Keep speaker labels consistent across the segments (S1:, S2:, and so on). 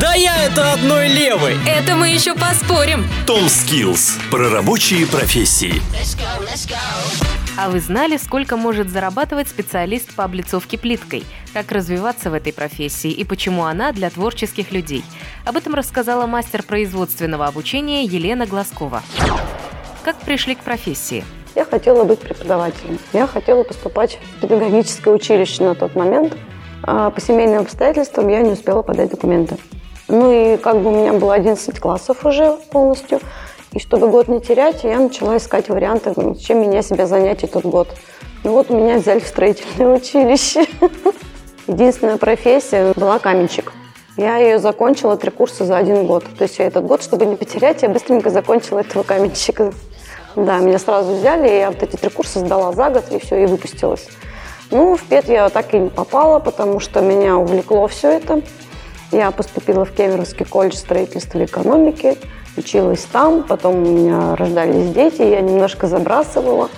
S1: Да я это одной левой!
S2: Это мы еще поспорим.
S3: Том Skills про рабочие профессии.
S4: А вы знали, сколько может зарабатывать специалист по облицовке плиткой? Как развиваться в этой профессии и почему она для творческих людей? Об этом рассказала мастер производственного обучения Елена Глазкова. Как пришли к профессии?
S5: Я хотела быть преподавателем. Я хотела поступать в педагогическое училище на тот момент. А по семейным обстоятельствам я не успела подать документы. Ну и как бы у меня было 11 классов уже полностью. И чтобы год не терять, я начала искать варианты, чем меня себя занять этот год. Ну вот меня взяли в строительное училище. Единственная профессия была каменщик. Я ее закончила три курса за один год. То есть я этот год, чтобы не потерять, я быстренько закончила этого каменщика. Да, меня сразу взяли, и я вот эти три курса сдала за год, и все, и выпустилась. Ну, в ПЕТ я так и не попала, потому что меня увлекло все это. Я поступила в Кемеровский колледж строительства и экономики, училась там, потом у меня рождались дети, я немножко забрасывала.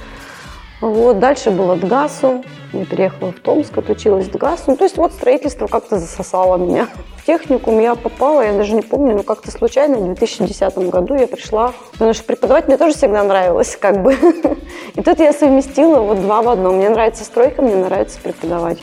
S5: Вот, дальше было ДГАСу, я переехала в Томск, отучилась в ДГАСу. Ну, то есть вот строительство как-то засосало меня. В техникум я попала, я даже не помню, но как-то случайно в 2010 году я пришла, потому что преподавать мне тоже всегда нравилось, как бы. И тут я совместила вот два в одном. Мне нравится стройка, мне нравится преподавать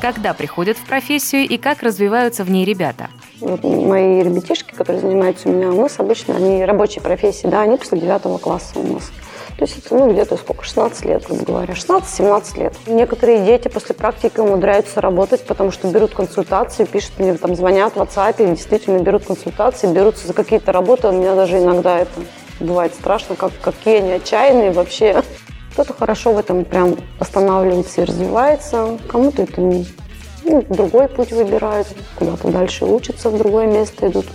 S4: когда приходят в профессию и как развиваются в ней ребята.
S5: Вот мои ребятишки, которые занимаются у меня, у нас обычно они рабочие профессии, да, они после девятого класса у нас. То есть это, ну, где-то сколько, 16 лет, грубо говоря, 16-17 лет. Некоторые дети после практики умудряются работать, потому что берут консультации, пишут мне, там, звонят в WhatsApp, и действительно берут консультации, берутся за какие-то работы. У меня даже иногда это бывает страшно, как, какие они отчаянные вообще. Кто-то хорошо в этом прям останавливается и развивается, кому-то это ну, другой путь выбирает, куда-то дальше учатся, в другое место идут.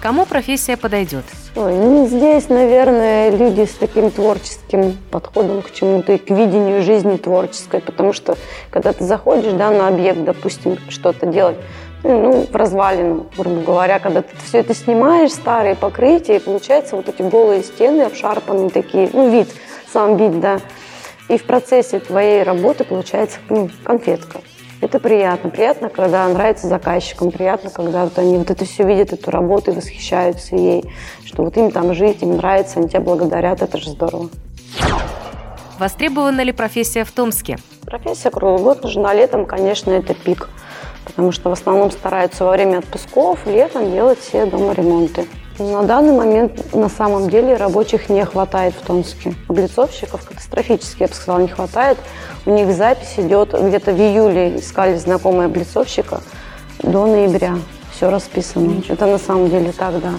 S4: Кому профессия подойдет?
S5: Ой, ну, здесь, наверное, люди с таким творческим подходом к чему-то и к видению жизни творческой, потому что когда ты заходишь да, на объект, допустим, что-то делать, ну, в развалину, грубо говоря, когда ты все это снимаешь, старые покрытия, и получается вот эти голые стены, обшарпанные такие, ну, вид, сам вид, да. И в процессе твоей работы получается ну, конфетка. Это приятно. Приятно, когда нравится заказчикам, приятно, когда вот они вот это все видят, эту работу и восхищаются ей, что вот им там жить, им нравится, они тебя благодарят, это же здорово.
S4: Востребована ли профессия в Томске?
S5: Профессия круглый год нужна. Летом, конечно, это пик потому что в основном стараются во время отпусков летом делать все дома ремонты. На данный момент на самом деле рабочих не хватает в Томске. Облицовщиков катастрофически, я бы сказала, не хватает. У них запись идет где-то в июле, искали знакомые облицовщика, до ноября. Все расписано. Это на самом деле так, да.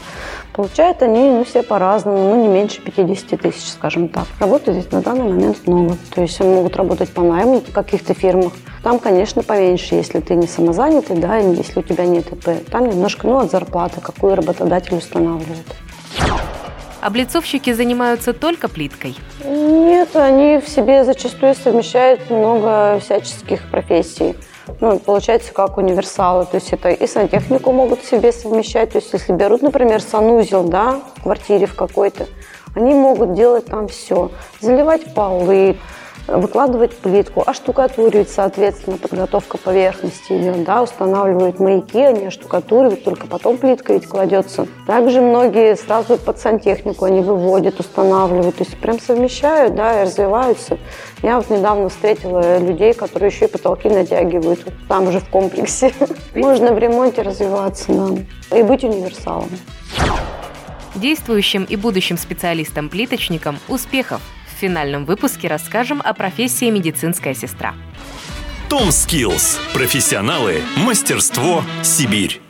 S5: Получают они ну, все по-разному, ну не меньше 50 тысяч, скажем так. Работы здесь на данный момент много. То есть они могут работать по найму в каких-то фирмах. Там, конечно, поменьше, если ты не самозанятый, да, если у тебя нет ИП. Там немножко, ну, от зарплаты, какую работодатель устанавливает.
S4: Облицовщики занимаются только плиткой?
S5: Нет, они в себе зачастую совмещают много всяческих профессий ну, получается как универсалы. То есть это и сантехнику могут себе совмещать. То есть если берут, например, санузел, да, в квартире в какой-то, они могут делать там все. Заливать полы, выкладывать плитку, оштукатуривать, соответственно, подготовка поверхности идет, да, устанавливают маяки, они оштукатуривают, только потом плитка ведь кладется. Также многие сразу под сантехнику они выводят, устанавливают, то есть прям совмещают, да, и развиваются. Я вот недавно встретила людей, которые еще и потолки натягивают, там же в комплексе. Можно в ремонте развиваться, да, и быть универсалом.
S4: Действующим и будущим специалистам-плиточникам успехов! В финальном выпуске расскажем о профессии медицинская сестра.
S3: Том Skills. Профессионалы. Мастерство. Сибирь.